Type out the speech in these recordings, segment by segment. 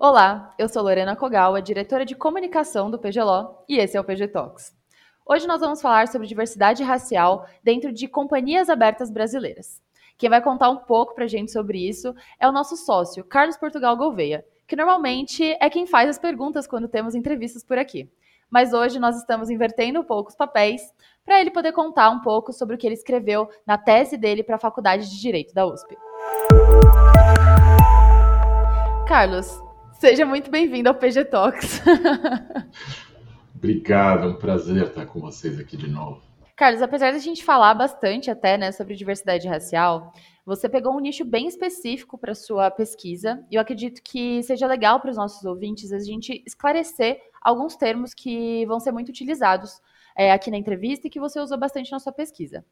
Olá, eu sou Lorena Kogawa, diretora de comunicação do PGLO, e esse é o PG Talks. Hoje nós vamos falar sobre diversidade racial dentro de companhias abertas brasileiras. Quem vai contar um pouco para a gente sobre isso é o nosso sócio, Carlos Portugal Gouveia, que normalmente é quem faz as perguntas quando temos entrevistas por aqui. Mas hoje nós estamos invertendo um pouco os papéis para ele poder contar um pouco sobre o que ele escreveu na tese dele para a Faculdade de Direito da USP. Carlos, Seja muito bem-vindo ao PG Talks. Obrigado, é um prazer estar com vocês aqui de novo. Carlos, apesar da gente falar bastante até né, sobre diversidade racial, você pegou um nicho bem específico para sua pesquisa e eu acredito que seja legal para os nossos ouvintes a gente esclarecer alguns termos que vão ser muito utilizados é, aqui na entrevista e que você usou bastante na sua pesquisa.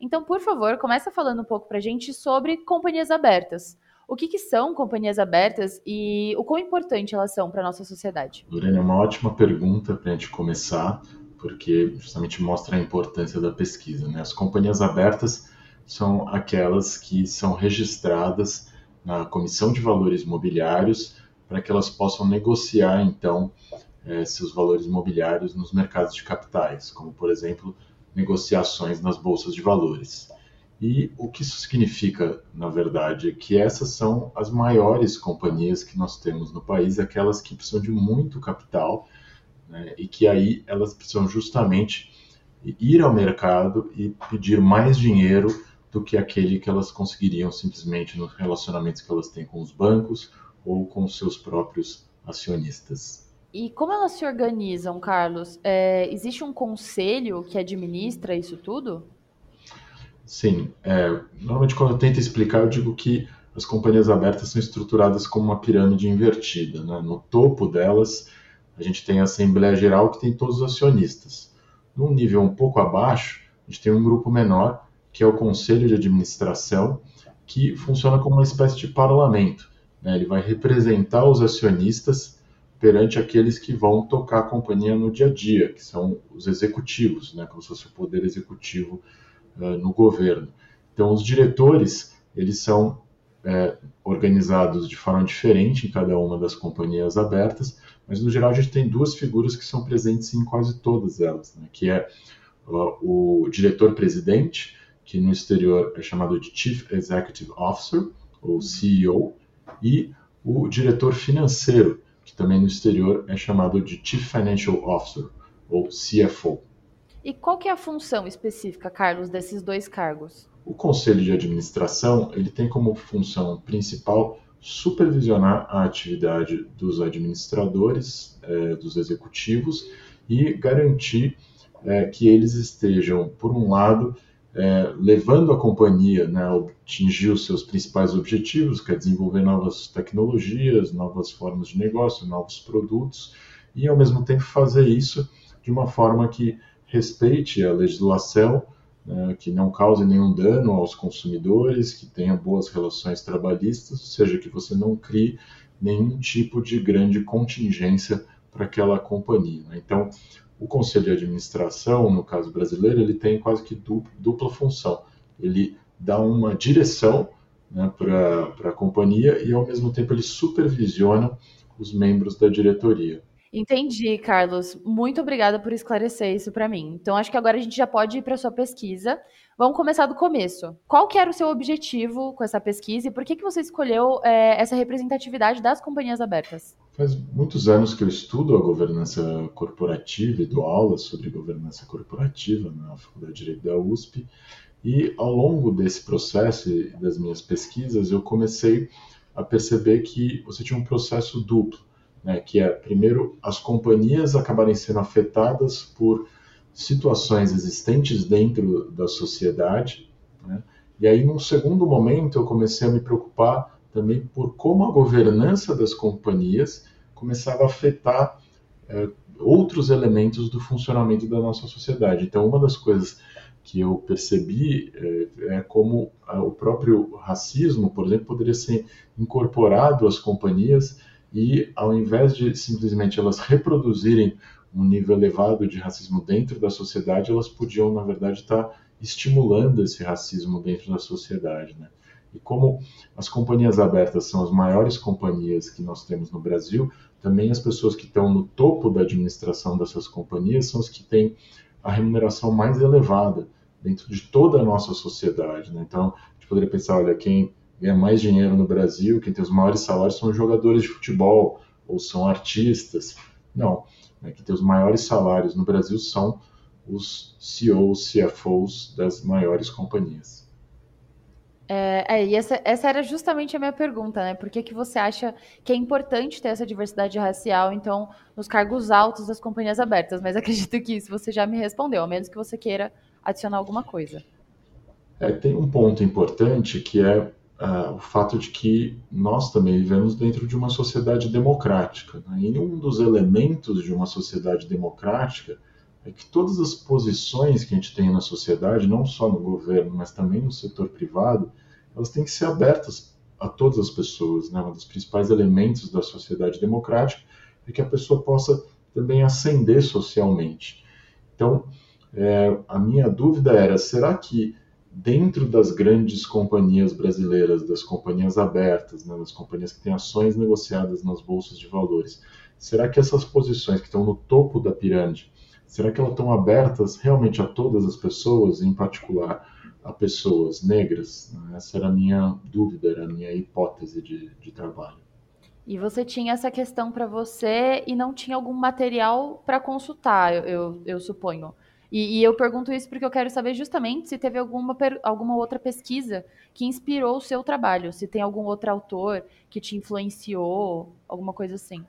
Então, por favor, começa falando um pouco para a gente sobre companhias abertas. O que, que são companhias abertas e o quão importante elas são para a nossa sociedade? Lorena, é uma ótima pergunta para a gente começar, porque justamente mostra a importância da pesquisa. Né? As companhias abertas são aquelas que são registradas na Comissão de Valores Imobiliários para que elas possam negociar, então, eh, seus valores imobiliários nos mercados de capitais, como, por exemplo, negociações nas bolsas de valores. E o que isso significa, na verdade, é que essas são as maiores companhias que nós temos no país, aquelas que precisam de muito capital, né, e que aí elas precisam justamente ir ao mercado e pedir mais dinheiro do que aquele que elas conseguiriam simplesmente nos relacionamentos que elas têm com os bancos ou com seus próprios acionistas. E como elas se organizam, Carlos? É, existe um conselho que administra isso tudo? Sim, é, normalmente quando eu tento explicar, eu digo que as companhias abertas são estruturadas como uma pirâmide invertida. Né? No topo delas, a gente tem a Assembleia Geral, que tem todos os acionistas. Num nível um pouco abaixo, a gente tem um grupo menor, que é o Conselho de Administração, que funciona como uma espécie de parlamento. Né? Ele vai representar os acionistas perante aqueles que vão tocar a companhia no dia a dia, que são os executivos, né? como se fosse o poder executivo uh, no governo. Então, os diretores, eles são é, organizados de forma diferente em cada uma das companhias abertas, mas no geral a gente tem duas figuras que são presentes em quase todas elas, né? que é uh, o diretor-presidente, que no exterior é chamado de Chief Executive Officer, ou CEO, e o diretor financeiro, que também no exterior é chamado de Chief Financial Officer, ou CFO. E qual que é a função específica, Carlos, desses dois cargos? O Conselho de Administração ele tem como função principal supervisionar a atividade dos administradores, é, dos executivos e garantir é, que eles estejam, por um lado, é, levando a companhia né, a atingir os seus principais objetivos, que é desenvolver novas tecnologias, novas formas de negócio, novos produtos, e ao mesmo tempo fazer isso de uma forma que respeite a legislação, né, que não cause nenhum dano aos consumidores, que tenha boas relações trabalhistas, ou seja, que você não crie nenhum tipo de grande contingência para aquela companhia. Né? Então, o conselho de administração, no caso brasileiro, ele tem quase que dupla função. Ele dá uma direção né, para a companhia e, ao mesmo tempo, ele supervisiona os membros da diretoria. Entendi, Carlos. Muito obrigada por esclarecer isso para mim. Então, acho que agora a gente já pode ir para sua pesquisa. Vamos começar do começo. Qual que era o seu objetivo com essa pesquisa e por que, que você escolheu é, essa representatividade das companhias abertas? Faz muitos anos que eu estudo a governança corporativa e dou aulas sobre governança corporativa na Faculdade de Direito da USP. E ao longo desse processo e das minhas pesquisas, eu comecei a perceber que você tinha um processo duplo né, que é, primeiro, as companhias acabarem sendo afetadas por situações existentes dentro da sociedade. Né, e aí, num segundo momento, eu comecei a me preocupar também por como a governança das companhias começava a afetar é, outros elementos do funcionamento da nossa sociedade. Então, uma das coisas que eu percebi é, é como o próprio racismo, por exemplo, poderia ser incorporado às companhias e ao invés de simplesmente elas reproduzirem um nível elevado de racismo dentro da sociedade, elas podiam, na verdade, estar estimulando esse racismo dentro da sociedade. Né? E como as companhias abertas são as maiores companhias que nós temos no Brasil, também as pessoas que estão no topo da administração dessas companhias são as que têm a remuneração mais elevada dentro de toda a nossa sociedade. Né? Então, a gente poderia pensar, olha, quem ganha mais dinheiro no Brasil, quem tem os maiores salários são os jogadores de futebol ou são artistas. Não, né? quem tem os maiores salários no Brasil são os CEOs, CFOs das maiores companhias. É, é, e essa, essa, era justamente a minha pergunta, né? Por que, que você acha que é importante ter essa diversidade racial, então, nos cargos altos das companhias abertas? Mas acredito que isso você já me respondeu, a menos que você queira adicionar alguma coisa. É, tem um ponto importante que é uh, o fato de que nós também vivemos dentro de uma sociedade democrática. Né? E um dos elementos de uma sociedade democrática é que todas as posições que a gente tem na sociedade, não só no governo, mas também no setor privado, elas têm que ser abertas a todas as pessoas. Né? Um dos principais elementos da sociedade democrática é que a pessoa possa também ascender socialmente. Então, é, a minha dúvida era: será que dentro das grandes companhias brasileiras, das companhias abertas, né, das companhias que têm ações negociadas nas bolsas de valores, será que essas posições que estão no topo da pirâmide, será que elas estão abertas realmente a todas as pessoas, em particular a pessoas negras? Essa era a minha dúvida, era a minha hipótese de, de trabalho. E você tinha essa questão para você e não tinha algum material para consultar, eu, eu, eu suponho. E, e, eu pergunto isso porque eu quero saber justamente se teve alguma, alguma outra pesquisa que inspirou o seu trabalho, se tem algum outro autor que te influenciou, alguma coisa assim.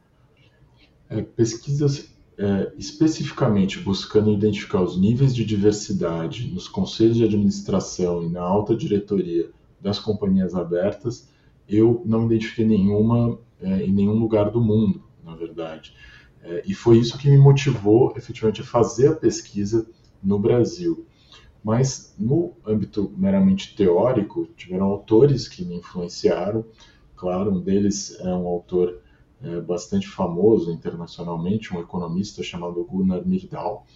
É, pesquisas é, especificamente buscando identificar os níveis de diversidade nos conselhos de administração e na alta diretoria das companhias abertas, eu não identifiquei nenhuma é, em nenhum lugar do mundo, na verdade. É, e foi isso que me motivou efetivamente a fazer a pesquisa no Brasil. Mas no âmbito meramente teórico, tiveram autores que me influenciaram. Claro, um deles é um autor é, bastante famoso internacionalmente, um economista chamado Gunnar Myrdal,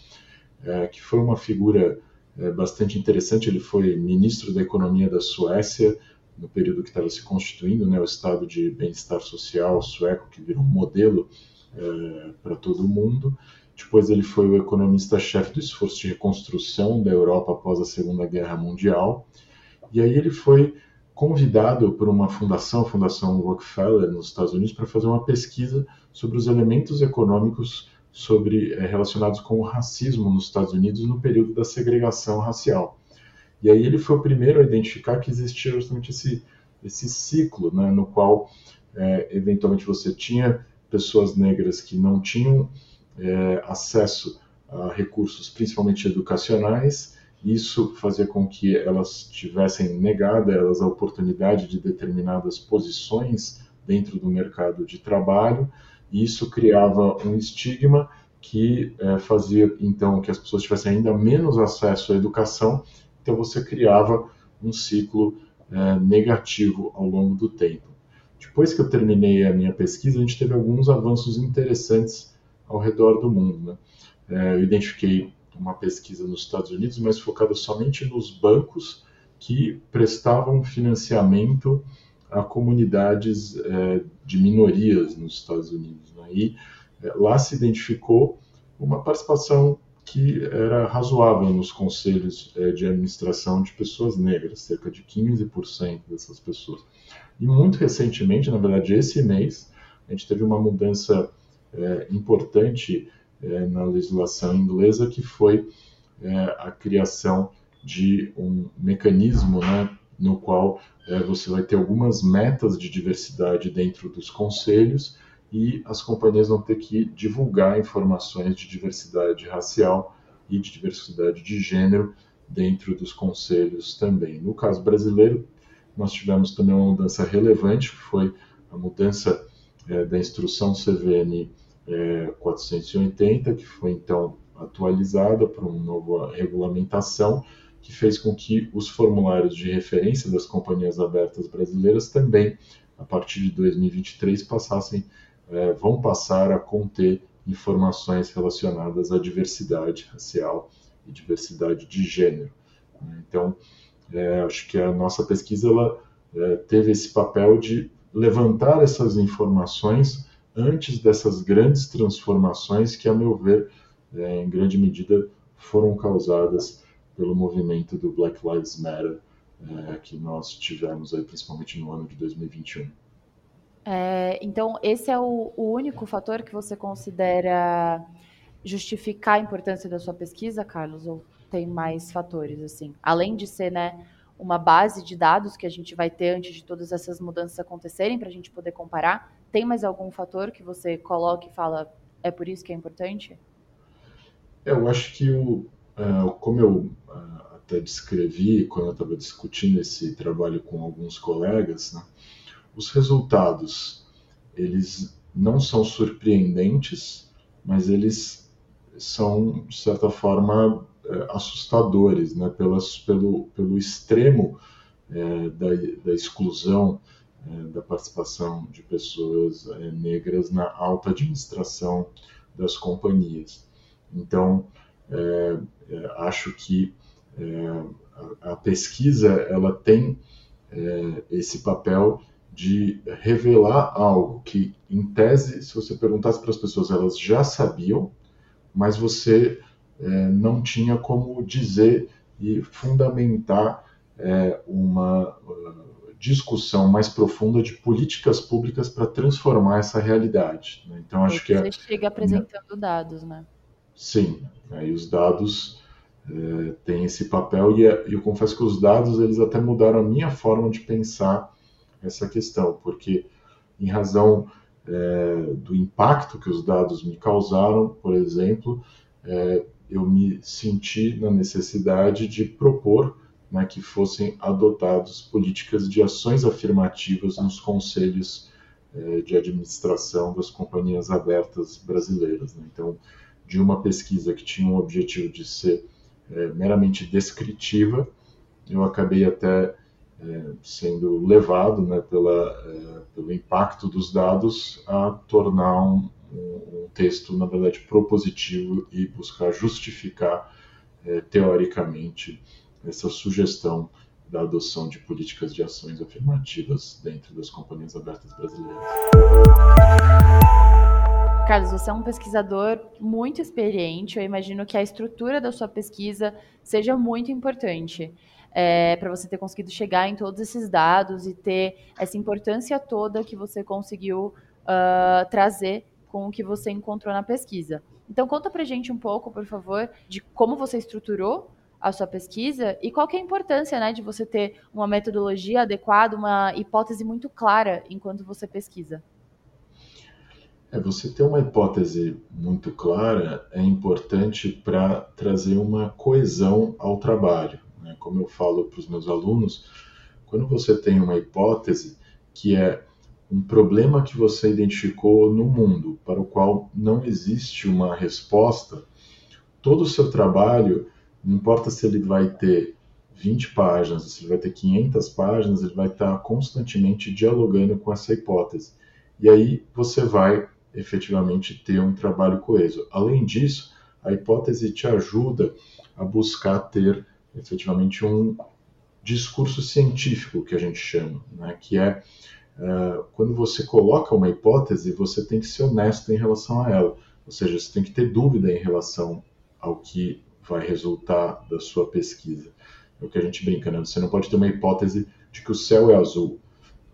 é, que foi uma figura é, bastante interessante. Ele foi ministro da Economia da Suécia no período que estava se constituindo, né, o estado de bem-estar social sueco, que virou um modelo é, para todo mundo. Depois ele foi o economista-chefe do esforço de reconstrução da Europa após a Segunda Guerra Mundial. E aí ele foi convidado por uma fundação, a Fundação Rockefeller, nos Estados Unidos, para fazer uma pesquisa sobre os elementos econômicos sobre, é, relacionados com o racismo nos Estados Unidos no período da segregação racial. E aí ele foi o primeiro a identificar que existia justamente esse, esse ciclo, né, no qual, é, eventualmente, você tinha pessoas negras que não tinham é, acesso a recursos, principalmente educacionais, isso fazia com que elas tivessem negada elas a oportunidade de determinadas posições dentro do mercado de trabalho, e isso criava um estigma que é, fazia então que as pessoas tivessem ainda menos acesso à educação, então você criava um ciclo é, negativo ao longo do tempo. Depois que eu terminei a minha pesquisa, a gente teve alguns avanços interessantes ao redor do mundo. Né? É, eu identifiquei uma pesquisa nos Estados Unidos, mas focada somente nos bancos que prestavam financiamento a comunidades é, de minorias nos Estados Unidos. Né? E é, lá se identificou uma participação que era razoável nos conselhos é, de administração de pessoas negras, cerca de 15% dessas pessoas. E muito recentemente, na verdade, esse mês, a gente teve uma mudança é, importante é, na legislação inglesa, que foi é, a criação de um mecanismo né, no qual é, você vai ter algumas metas de diversidade dentro dos conselhos e as companhias vão ter que divulgar informações de diversidade racial e de diversidade de gênero dentro dos conselhos também. No caso brasileiro, nós tivemos também uma mudança relevante, que foi a mudança é, da instrução CVN é, 480, que foi então atualizada para uma nova regulamentação, que fez com que os formulários de referência das companhias abertas brasileiras também, a partir de 2023, passassem, é, vão passar a conter informações relacionadas à diversidade racial e diversidade de gênero. Então, é, acho que a nossa pesquisa ela é, teve esse papel de levantar essas informações antes dessas grandes transformações que, a meu ver, é, em grande medida foram causadas pelo movimento do Black Lives Matter é, que nós tivemos aí, principalmente no ano de 2021. É, então, esse é o, o, único fator que você considera justificar a importância da sua pesquisa, Carlos? Ou tem mais fatores, assim? Além de ser, né, uma base de dados que a gente vai ter antes de todas essas mudanças acontecerem, para a gente poder comparar, tem mais algum fator que você coloca e fala, é por isso que é importante? Eu acho que, o, uh, como eu uh, até descrevi quando eu estava discutindo esse trabalho com alguns colegas, né, os resultados, eles não são surpreendentes, mas eles são, de certa forma, assustadores, né? Pelas, pelo, pelo extremo é, da, da, exclusão é, da participação de pessoas é, negras na alta administração das companhias. Então, é, é, acho que a, a, pesquisa ela tem esse papel de revelar algo que, em tese, se você perguntasse para as pessoas, elas já sabiam, mas você é, não tinha como dizer e fundamentar é, uma uh, discussão mais profunda de políticas públicas para transformar essa realidade. Né? Então, acho que você chega apresentando dados, né? Sim, aí os dados é, têm esse papel e, e eu confesso que os dados eles até mudaram a minha forma de pensar essa questão, porque em razão é, do impacto que os dados me causaram, por exemplo, é, eu me senti na necessidade de propor né, que fossem adotadas políticas de ações afirmativas nos conselhos é, de administração das companhias abertas brasileiras. Né? Então, de uma pesquisa que tinha um objetivo de ser é, meramente descritiva, eu acabei até é, sendo levado né, pela, é, pelo impacto dos dados a tornar um, um, texto, na verdade, propositivo e buscar justificar é, teoricamente essa sugestão da adoção de políticas de ações afirmativas dentro das companhias abertas brasileiras. Carlos, você é um pesquisador muito experiente. Eu imagino que a estrutura da sua pesquisa seja muito importante é, para você ter conseguido chegar em todos esses dados e ter essa importância toda que você conseguiu uh, trazer com o que você encontrou na pesquisa. Então, conta para gente um pouco, por favor, de como você estruturou a sua pesquisa e qual é a importância né, de você ter uma metodologia adequada, uma hipótese muito clara enquanto você pesquisa. É, você ter uma hipótese muito clara é importante para trazer uma coesão ao trabalho como eu falo para os meus alunos, quando você tem uma hipótese que é um problema que você identificou no mundo para o qual não existe uma resposta, todo o seu trabalho, não importa se ele vai ter 20 páginas, se ele vai ter 500 páginas, ele vai estar constantemente dialogando com essa hipótese. E aí você vai efetivamente ter um trabalho coeso. Além disso, a hipótese te ajuda a buscar ter efetivamente um discurso científico que a gente chama, né? que é uh, quando você coloca uma hipótese, você tem que ser honesto em relação a ela, ou seja, você tem que ter dúvida em relação ao que vai resultar da sua pesquisa. É o que a gente brinca, né? Você não pode ter uma hipótese de que o céu é azul.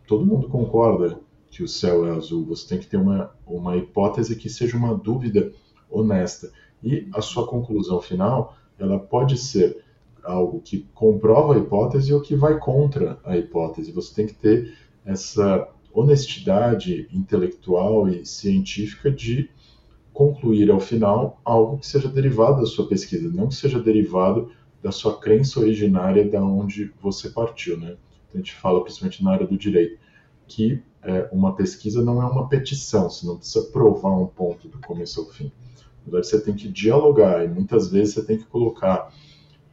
Todo mundo concorda que o céu é azul. Você tem que ter uma, uma hipótese que seja uma dúvida honesta. E a sua conclusão final, ela pode ser algo que comprova a hipótese ou que vai contra a hipótese. Você tem que ter essa honestidade intelectual e científica de concluir ao final algo que seja derivado da sua pesquisa, não que seja derivado da sua crença originária da onde você partiu, né? Então, a gente fala principalmente na área do direito que é, uma pesquisa não é uma petição, você não precisa provar um ponto do começo ao fim. Na verdade, você tem que dialogar e muitas vezes você tem que colocar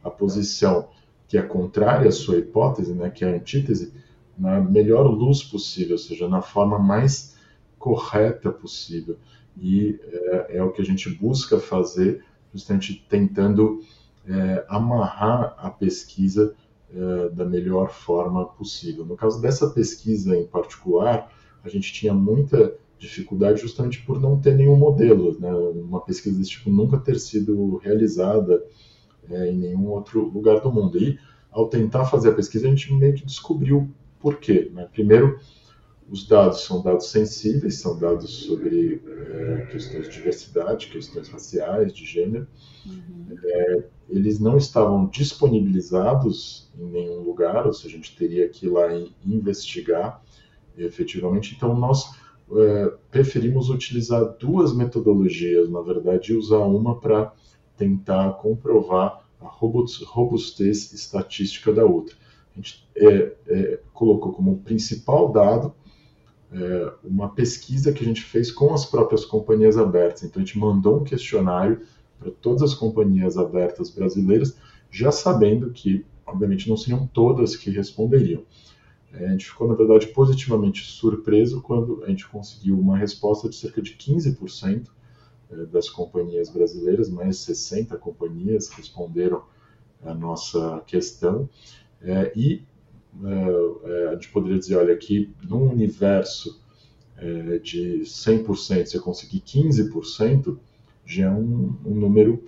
a posição que é contrária à sua hipótese, né, que é a antítese, na melhor luz possível, ou seja, na forma mais correta possível. E é, é o que a gente busca fazer, justamente tentando é, amarrar a pesquisa é, da melhor forma possível. No caso dessa pesquisa em particular, a gente tinha muita dificuldade justamente por não ter nenhum modelo, né? uma pesquisa desse tipo nunca ter sido realizada é, em nenhum outro lugar do mundo. E ao tentar fazer a pesquisa, a gente meio que descobriu por quê. Né? Primeiro, os dados são dados sensíveis, são dados sobre é, questões de diversidade, questões raciais, de gênero. Uhum. É, eles não estavam disponibilizados em nenhum lugar, ou seja, a gente teria que ir lá e investigar efetivamente. Então, nós é, preferimos utilizar duas metodologias, na verdade, e usar uma para tentar comprovar a robustez estatística da outra. A gente é, é, colocou como principal dado é, uma pesquisa que a gente fez com as próprias companhias abertas. Então, a gente mandou um questionário para todas as companhias abertas brasileiras, já sabendo que, obviamente, não seriam todas que responderiam. É, a gente ficou, na verdade, positivamente surpreso quando a gente conseguiu uma resposta de cerca de 15% é, das companhias brasileiras, mais 60 companhias responderam a nossa questão. É, e é, a gente poderia dizer, olha, que num universo de 100%, você conseguir 15%, já é um, um número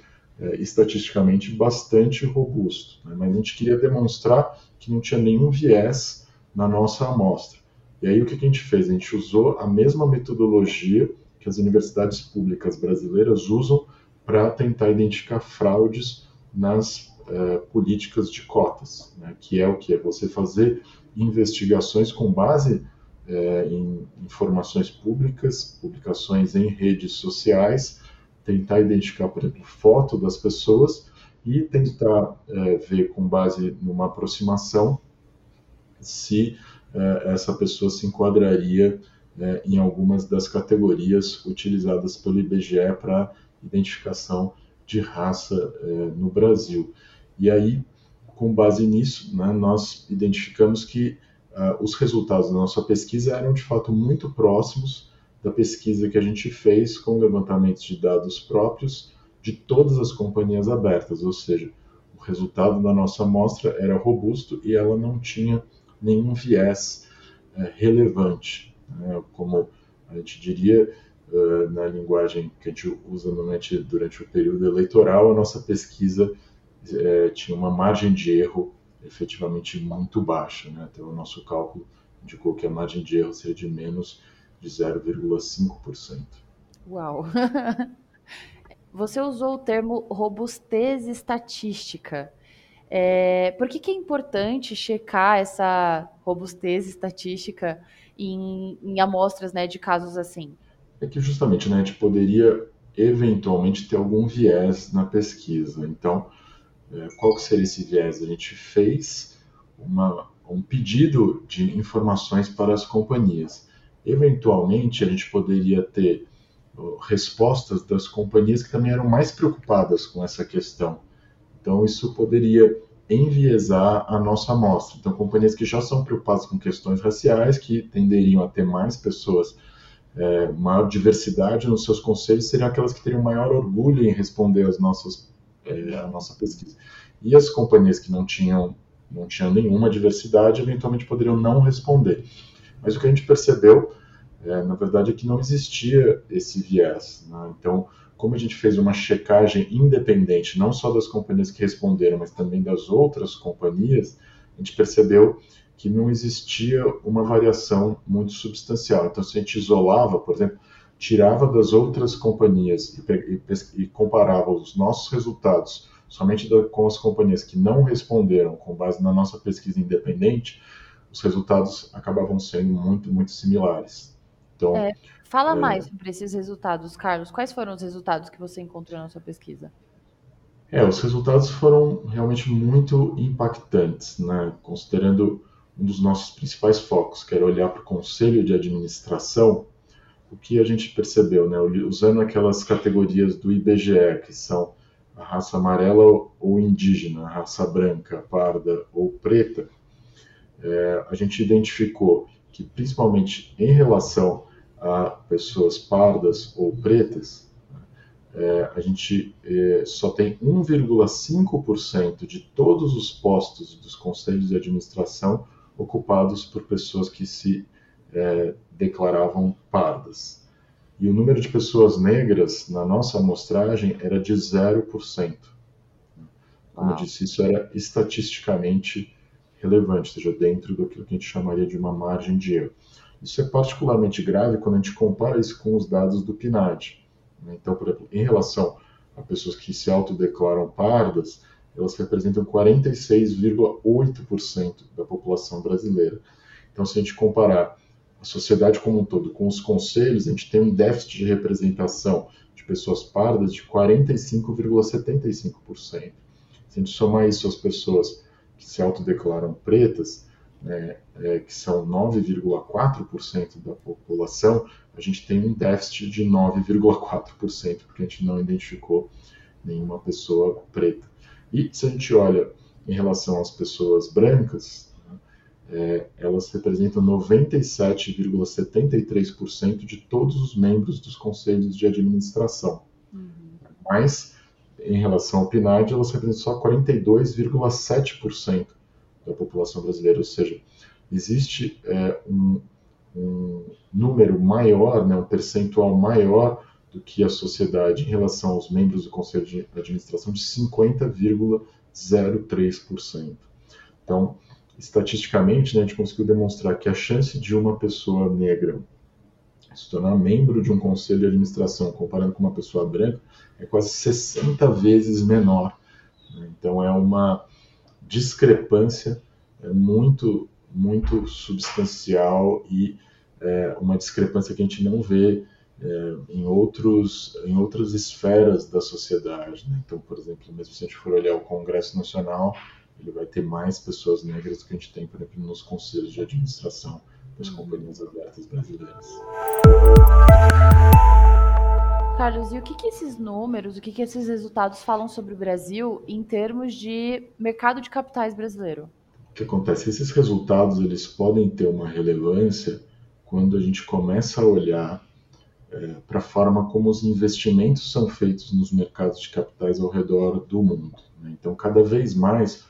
estatisticamente bastante robusto. Né? Mas a gente queria demonstrar que não tinha nenhum viés na nossa amostra. E aí o que a gente fez? A gente usou a mesma metodologia que as universidades públicas brasileiras usam para tentar identificar fraudes nas uh, políticas de cotas, né? que é o que é você fazer investigações com base uh, em informações públicas, publicações em redes sociais, tentar identificar, por exemplo, foto das pessoas e tentar uh, ver com base numa aproximação se eh, essa pessoa se enquadraria eh, em algumas das categorias utilizadas pelo IBGE para identificação de raça eh, no Brasil. E aí, com base nisso, né, nós identificamos que uh, os resultados da nossa pesquisa eram de fato muito próximos da pesquisa que a gente fez com levantamentos de dados próprios de todas as companhias abertas, ou seja, o resultado da nossa amostra era robusto e ela não tinha nenhum viés é, relevante. Né? Como a gente diria uh, na linguagem que a gente usa normalmente durante o período eleitoral, a nossa pesquisa é, tinha uma margem de erro efetivamente muito baixa. Né? Então, o nosso cálculo indicou que a margem de erro seria de menos de 0,5%. Uau! Você usou o termo robustez estatística. É, por que, que é importante checar essa robustez estatística em, em amostras né, de casos assim? É que justamente né, a gente poderia eventualmente ter algum viés na pesquisa. Então, qual que seria esse viés? A gente fez uma, um pedido de informações para as companhias. Eventualmente, a gente poderia ter respostas das companhias que também eram mais preocupadas com essa questão. Então, isso poderia enviesar a nossa amostra. Então, companhias que já são preocupadas com questões raciais, que tenderiam a ter mais pessoas, é, maior diversidade nos seus conselhos, seriam aquelas que teriam maior orgulho em responder às nossas, é, à nossa pesquisa. E as companhias que não tinham, não tinham nenhuma diversidade, eventualmente poderiam não responder. Mas o que a gente percebeu, é, na verdade, é que não existia esse viés. Né? Então, como a gente fez uma checagem independente, não só das companhias que responderam, mas também das outras companhias, a gente percebeu que não existia uma variação muito substancial. Então, se a gente isolava, por exemplo, tirava das outras companhias e, e, e comparava os nossos resultados somente da, com as companhias que não responderam com base na nossa pesquisa independente, os resultados acabavam sendo muito, muito similares. Então, é, Fala é. mais sobre esses resultados, Carlos. Quais foram os resultados que você encontrou na sua pesquisa? É, os resultados foram realmente muito impactantes, né? Considerando um dos nossos principais focos, que era olhar para o conselho de administração, o que a gente percebeu, né? Usando aquelas categorias do IBGE, que são a raça amarela ou indígena, a raça branca, parda ou preta, é, a gente identificou que, principalmente em relação a pessoas pardas ou pretas, é, a gente é, só tem 1,5% de todos os postos dos conselhos de administração ocupados por pessoas que se é, declaravam pardas. E o número de pessoas negras na nossa amostragem era de 0%. Como eu disse, isso era estatisticamente relevante, ou seja, dentro do que a gente chamaria de uma margem de erro. Isso é particularmente grave quando a gente compara isso com os dados do PNAD. Né? Então, por exemplo, em relação a pessoas que se autodeclaram pardas, elas representam 46,8% da população brasileira. Então, se a gente comparar a sociedade como um todo com os conselhos, a gente tem um déficit de representação de pessoas pardas de 45,75%. Se a gente somar isso às pessoas que se autodeclaram pretas, né, é, que são 9,4% da população, a gente tem um déficit de 9,4%, porque a gente não identificou nenhuma pessoa preta. E se a gente olha em relação às pessoas brancas, é, elas representam 97,73% de todos os membros dos conselhos de administração. Uhum. Mas, em relação ao PNAD, elas representam só 42,7% da população brasileira, ou seja, existe é, um, um, número maior, né, um percentual maior do que a sociedade em relação aos membros do Conselho de Administração de 50,03%. Então, estatisticamente, né, a gente conseguiu demonstrar que a chance de uma pessoa negra se tornar membro de um conselho de administração, comparando com uma pessoa branca, é quase 60 vezes menor. Então, é uma discrepância é muito, muito substancial e é, uma discrepância que a gente não vê é, em, outros, em outras esferas da sociedade. Né? Então, por exemplo, mesmo se a gente for olhar o Congresso Nacional, ele vai ter mais pessoas negras do que a gente tem, por exemplo, nos conselhos de administração das uhum. companhias abertas brasileiras. Carlos, e o que, que esses números, o que, que esses resultados falam sobre o Brasil em termos de mercado de capitais brasileiro? O que acontece? Esses resultados eles podem ter uma relevância quando a gente começa a olhar é, para a forma como os investimentos são feitos nos mercados de capitais ao redor do mundo. Né? Então, cada vez mais,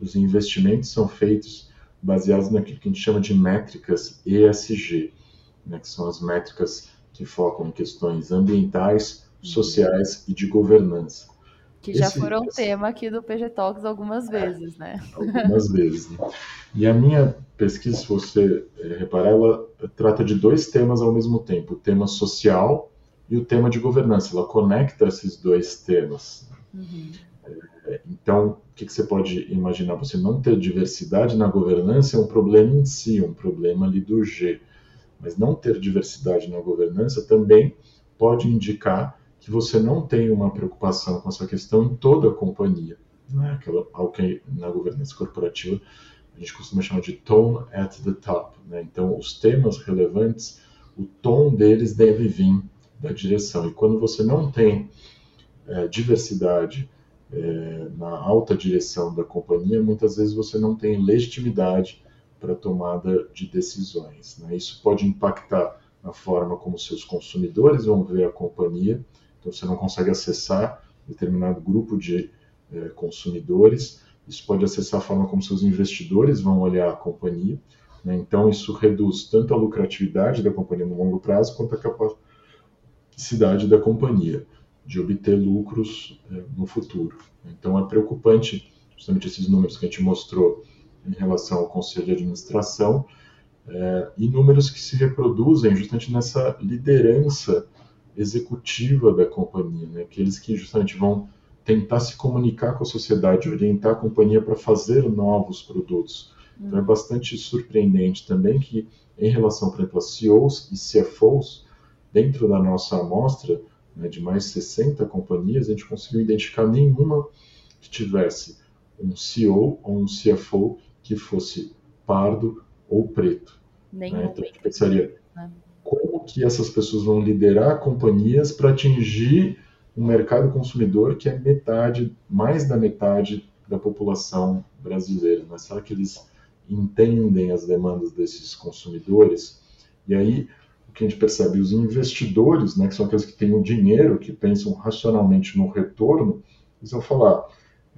os investimentos são feitos baseados naquilo que a gente chama de métricas ESG, né? que são as métricas que focam em questões ambientais, uhum. sociais e de governança. Que já Esse, foram tema aqui do PG Talks algumas vezes, né? Algumas vezes. Né? E a minha pesquisa, se você é, reparar, ela trata de dois temas ao mesmo tempo: o tema social e o tema de governança. Ela conecta esses dois temas. Uhum. Então, o que, que, você pode imaginar? Você não ter diversidade na governança é um problema em si, um problema ali do G. Mas não ter diversidade na governança também pode indicar que você não tem uma preocupação com essa questão em toda a companhia. Né? Aquela, algo que na governança corporativa a gente costuma chamar de tone at the top. Né? Então, os temas relevantes, o tom deles deve vir da direção. E quando você não tem é, diversidade é, na alta direção da companhia, muitas vezes você não tem legitimidade para tomada de decisões. Né? Isso pode impactar na forma como seus consumidores vão ver a companhia, então você não consegue acessar determinado grupo de é, consumidores, isso pode acessar a forma como seus investidores vão olhar a companhia, né? então isso reduz tanto a lucratividade da companhia no longo prazo quanto a capacidade da companhia de obter lucros é, no futuro. Então é preocupante justamente esses números que a gente mostrou em relação ao conselho de administração, é, e números que se reproduzem justamente nessa liderança executiva da companhia, né? aqueles que justamente vão tentar se comunicar com a sociedade, orientar a companhia para fazer novos produtos. Então é bastante surpreendente também que, em relação, por exemplo, a CEOs e CFOs, dentro da nossa amostra né, de mais 60 companhias, a gente conseguiu identificar nenhuma que tivesse um CEO ou um CFO que fosse pardo ou preto. Nenhum. Né? Então a gente pensaria né? como que essas pessoas vão liderar companhias para atingir um mercado consumidor que é metade, mais da metade da população brasileira. Né? Será que eles entendem as demandas desses consumidores? E aí o que a gente percebe, os investidores, né, que são aqueles que têm o dinheiro, que pensam racionalmente no retorno, eles vão falar,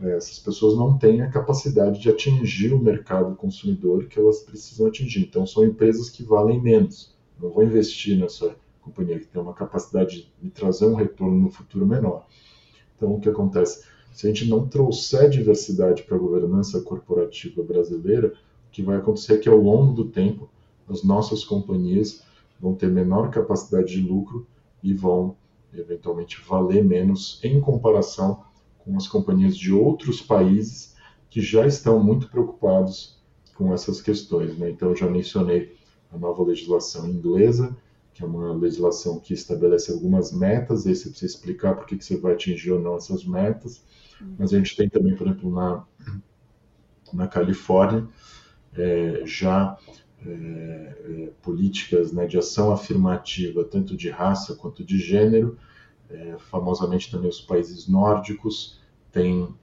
é, essas pessoas não têm a capacidade de atingir o mercado consumidor que elas precisam atingir. Então, são empresas que valem menos. Não vou investir nessa companhia que tem uma capacidade de trazer um retorno no futuro menor. Então, o que acontece? Se a gente não trouxer diversidade para a governança corporativa brasileira, o que vai acontecer é que, ao longo do tempo, as nossas companhias vão ter menor capacidade de lucro e vão, eventualmente, valer menos em comparação com as companhias de outros países que já estão muito preocupados com essas questões. Né? Então, eu já mencionei a nova legislação inglesa, que é uma legislação que estabelece algumas metas, aí você precisa explicar por que, que você vai atingir ou não essas metas. Uhum. Mas a gente tem também, por exemplo, na, na Califórnia, é, já é, políticas né, de ação afirmativa, tanto de raça quanto de gênero, é, famosamente também os países nórdicos têm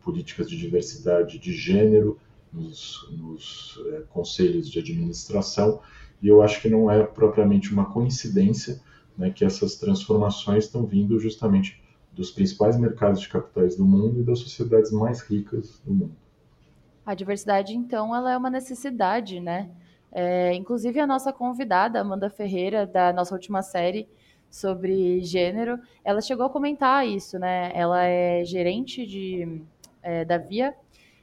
políticas de diversidade de gênero nos, nos conselhos de administração, e eu acho que não é propriamente uma coincidência né, que essas transformações estão vindo justamente dos principais mercados de capitais do mundo e das sociedades mais ricas do mundo. A diversidade, então, ela é uma necessidade, né? É, inclusive, a nossa convidada, Amanda Ferreira, da nossa última série, sobre gênero, ela chegou a comentar isso, né? Ela é gerente de, é, da Via,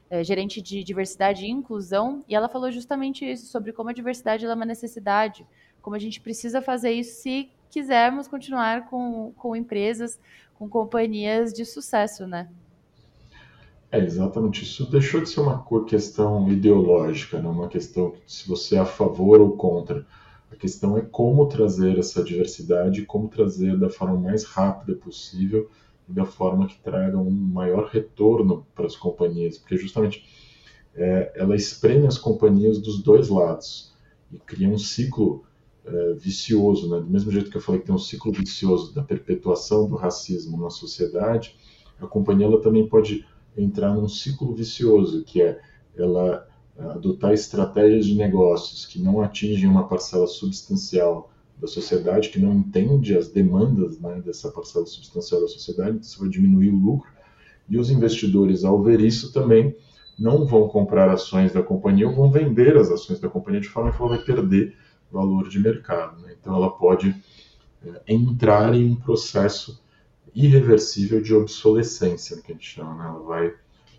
é, gerente de diversidade e inclusão, e ela falou justamente isso, sobre como a diversidade é uma necessidade, como a gente precisa fazer isso se quisermos continuar com, com empresas, com companhias de sucesso, né? É, exatamente. Isso deixou de ser uma questão ideológica, né? uma questão se você é a favor ou contra a questão é como trazer essa diversidade, como trazer da forma mais rápida possível e da forma que traga um maior retorno para as companhias, porque justamente é, ela espreme as companhias dos dois lados e cria um ciclo é, vicioso, né? do mesmo jeito que eu falei que tem um ciclo vicioso da perpetuação do racismo na sociedade, a companhia ela também pode entrar num ciclo vicioso, que é ela adotar estratégias de negócios que não atingem uma parcela substancial da sociedade, que não entende as demandas né, dessa parcela substancial da sociedade, isso vai diminuir o lucro. E os investidores, ao ver isso, também não vão comprar ações da companhia ou vão vender as ações da companhia de forma que ela vai perder valor de mercado. Né? Então, ela pode é, entrar em um processo irreversível de obsolescência, que a gente chama. Né? Ela vai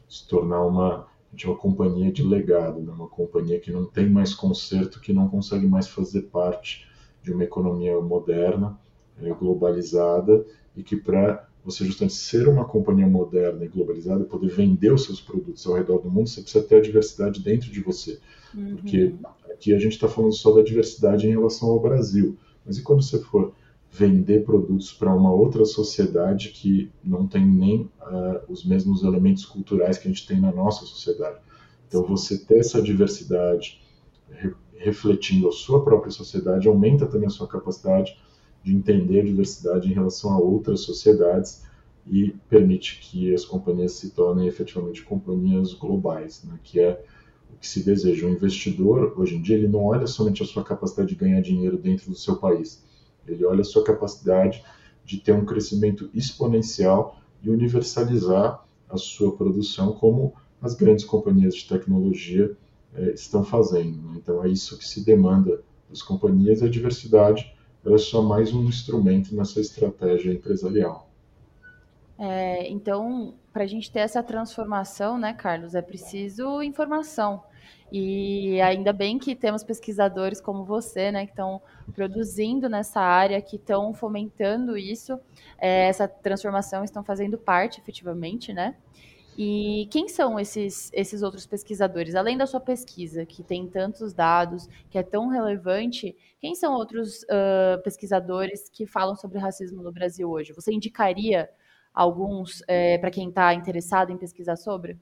se tornar uma uma companhia de legado, né? uma companhia que não tem mais conserto, que não consegue mais fazer parte de uma economia moderna, é, globalizada, e que para você justamente ser uma companhia moderna e globalizada, poder vender os seus produtos ao redor do mundo, você precisa ter a diversidade dentro de você. Uhum. Porque aqui a gente está falando só da diversidade em relação ao Brasil. Mas e quando você for vender produtos para uma outra sociedade que não tem nem uh, os mesmos elementos culturais que a gente tem na nossa sociedade. Então, você ter essa diversidade re refletindo a sua própria sociedade aumenta também a sua capacidade de entender a diversidade em relação a outras sociedades e permite que as companhias se tornem efetivamente companhias globais, né? que é o que se deseja. O investidor, hoje em dia, ele não olha somente a sua capacidade de ganhar dinheiro dentro do seu país, ele olha a sua capacidade de ter um crescimento exponencial e universalizar a sua produção, como as grandes companhias de tecnologia eh, estão fazendo. Né? Então, é isso que se demanda das companhias, a diversidade é só mais um instrumento nessa estratégia empresarial. É, então, para a gente ter essa transformação, né, Carlos, é preciso informação. E ainda bem que temos pesquisadores como você, né, que estão produzindo nessa área, que estão fomentando isso, é, essa transformação, estão fazendo parte efetivamente, né? E quem são esses, esses outros pesquisadores? Além da sua pesquisa, que tem tantos dados, que é tão relevante, quem são outros uh, pesquisadores que falam sobre racismo no Brasil hoje? Você indicaria alguns é, para quem está interessado em pesquisar sobre?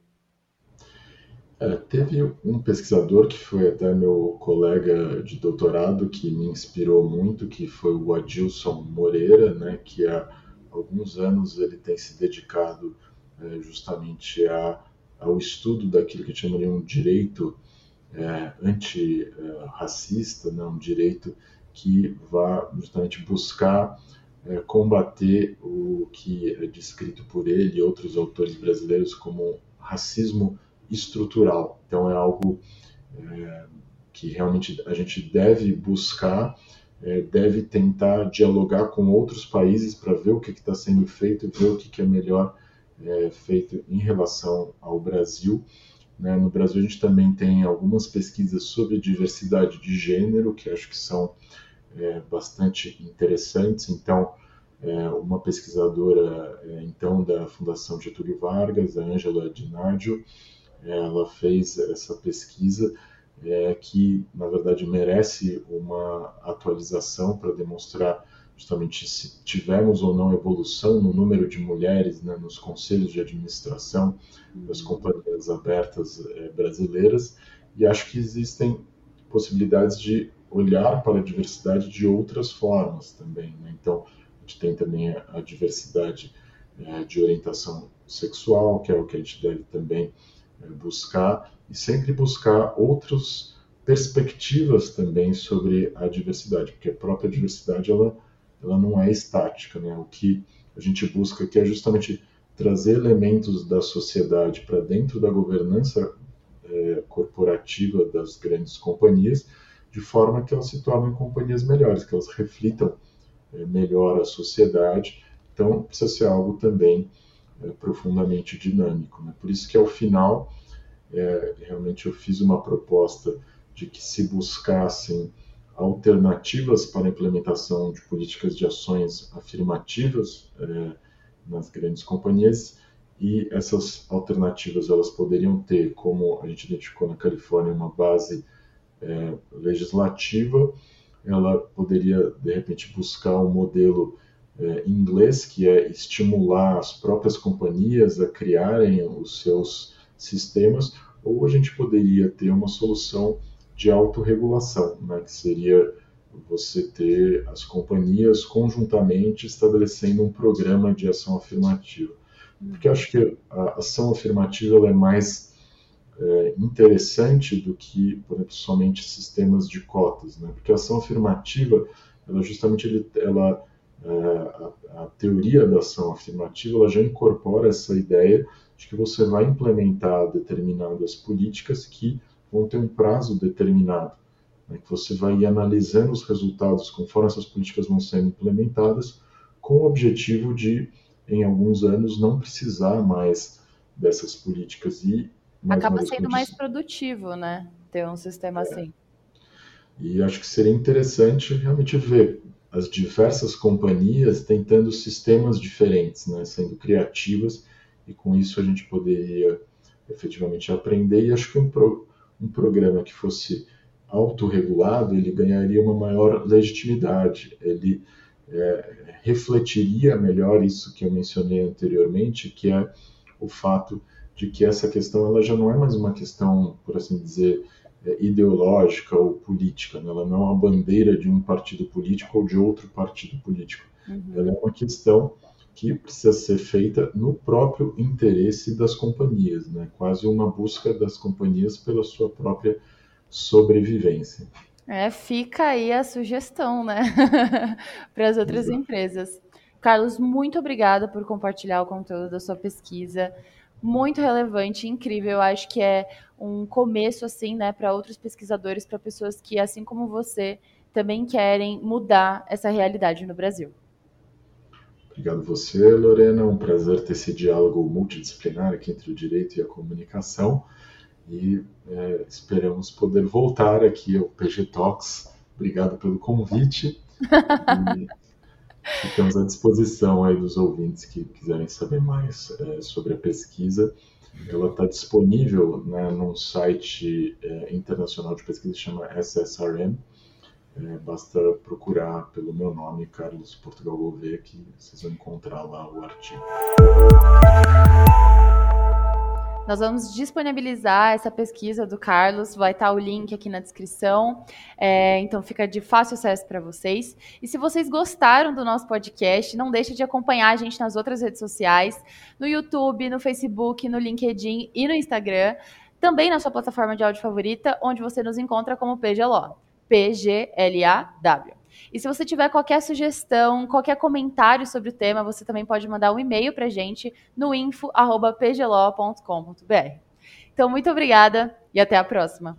É, teve um pesquisador que foi até meu colega de doutorado que me inspirou muito, que foi o Adilson Moreira, né, que há alguns anos ele tem se dedicado é, justamente a, ao estudo daquilo que chamariam um direito é, antirracista, né, um direito que vá justamente buscar é, combater o que é descrito por ele e outros autores brasileiros como racismo estrutural. Então é algo é, que realmente a gente deve buscar, é, deve tentar dialogar com outros países para ver o que está sendo feito, ver o que, que é melhor é, feito em relação ao Brasil. Né? No Brasil, a gente também tem algumas pesquisas sobre diversidade de gênero, que acho que são é, bastante interessantes. Então, é, uma pesquisadora é, então da Fundação Getúlio Vargas, a Ângela Dinadio, ela fez essa pesquisa é, que, na verdade, merece uma atualização para demonstrar justamente se tivemos ou não evolução no número de mulheres né, nos conselhos de administração das uhum. companhias abertas é, brasileiras, e acho que existem possibilidades de olhar para a diversidade de outras formas também. Né? Então, a gente tem também a, diversidade é, de orientação sexual, que é o que a gente deve também é, buscar, e sempre buscar outras perspectivas também sobre a diversidade, porque a própria diversidade ela, ela não é estática, né? O que a gente busca aqui é justamente trazer elementos da sociedade para dentro da governança é, corporativa das grandes companhias, de forma que elas se tornem companhias melhores, que elas reflitam é, melhor a sociedade. Então, precisa ser algo também é, profundamente dinâmico. Né? Por isso que, ao final, é, realmente eu fiz uma proposta de que se buscassem alternativas para a implementação de políticas de ações afirmativas é, nas grandes companhias e essas alternativas elas poderiam ter, como a gente identificou na Califórnia, uma base é, legislativa, ela poderia de repente buscar um modelo é, inglês que é estimular as próprias companhias a criarem os seus sistemas, ou a gente poderia ter uma solução de autorregulação, né, que seria você ter as companhias conjuntamente estabelecendo um programa de ação afirmativa. Porque acho que a ação afirmativa é mais é, interessante do que, por exemplo, somente sistemas de cotas, né? Porque a ação afirmativa, ela justamente ela a, a, teoria da ação afirmativa, ela já incorpora essa ideia de que você vai implementar determinadas políticas que vão ter um prazo determinado, né? que você vai ir analisando os resultados conforme essas políticas vão sendo implementadas, com o objetivo de, em alguns anos, não precisar mais dessas políticas e Acaba sendo mais produtivo, né? Ter um sistema é. assim. E acho que seria interessante realmente ver as diversas companhias tentando sistemas diferentes, né? Sendo criativas e com isso a gente poderia efetivamente aprender. E acho que um, pro, um programa que fosse autorregulado, ele ganharia uma maior legitimidade, ele é, refletiria melhor isso que eu mencionei anteriormente, que é o fato de que essa questão ela já não é mais uma questão, por assim dizer, ideológica ou política, né? ela não é uma bandeira de um partido político ou de outro partido político. Uhum. Ela é uma questão que precisa ser feita no próprio interesse das companhias, né? quase uma busca das companhias pela sua própria sobrevivência. É, fica aí a sugestão, né, para as outras Exato. empresas. Carlos, muito obrigada por compartilhar o conteúdo da sua pesquisa muito relevante, incrível. Eu acho que é um começo assim, né, para outros pesquisadores, para pessoas que, assim como você, também querem mudar essa realidade no Brasil. Obrigado você, Lorena. Um prazer ter esse diálogo multidisciplinar aqui entre o direito e a comunicação. E é, esperamos poder voltar aqui ao PG Talks. Obrigado pelo convite. E Ficamos à disposição aí dos ouvintes que quiserem saber mais é, sobre a pesquisa. Ela está disponível né, num site é, internacional de pesquisa que chama SSRM. É, basta procurar pelo meu nome, Carlos Portugal Gouveia, que vocês vão encontrar lá o artigo. Nós vamos disponibilizar essa pesquisa do Carlos, vai estar o link aqui na descrição, é, então fica de fácil acesso para vocês. E se vocês gostaram do nosso podcast, não deixe de acompanhar a gente nas outras redes sociais, no YouTube, no Facebook, no LinkedIn e no Instagram, também na sua plataforma de áudio favorita, onde você nos encontra como PGLO, P-G-L-A-W. E se você tiver qualquer sugestão, qualquer comentário sobre o tema, você também pode mandar um e-mail para gente no info.pglo.com.br. Então, muito obrigada e até a próxima.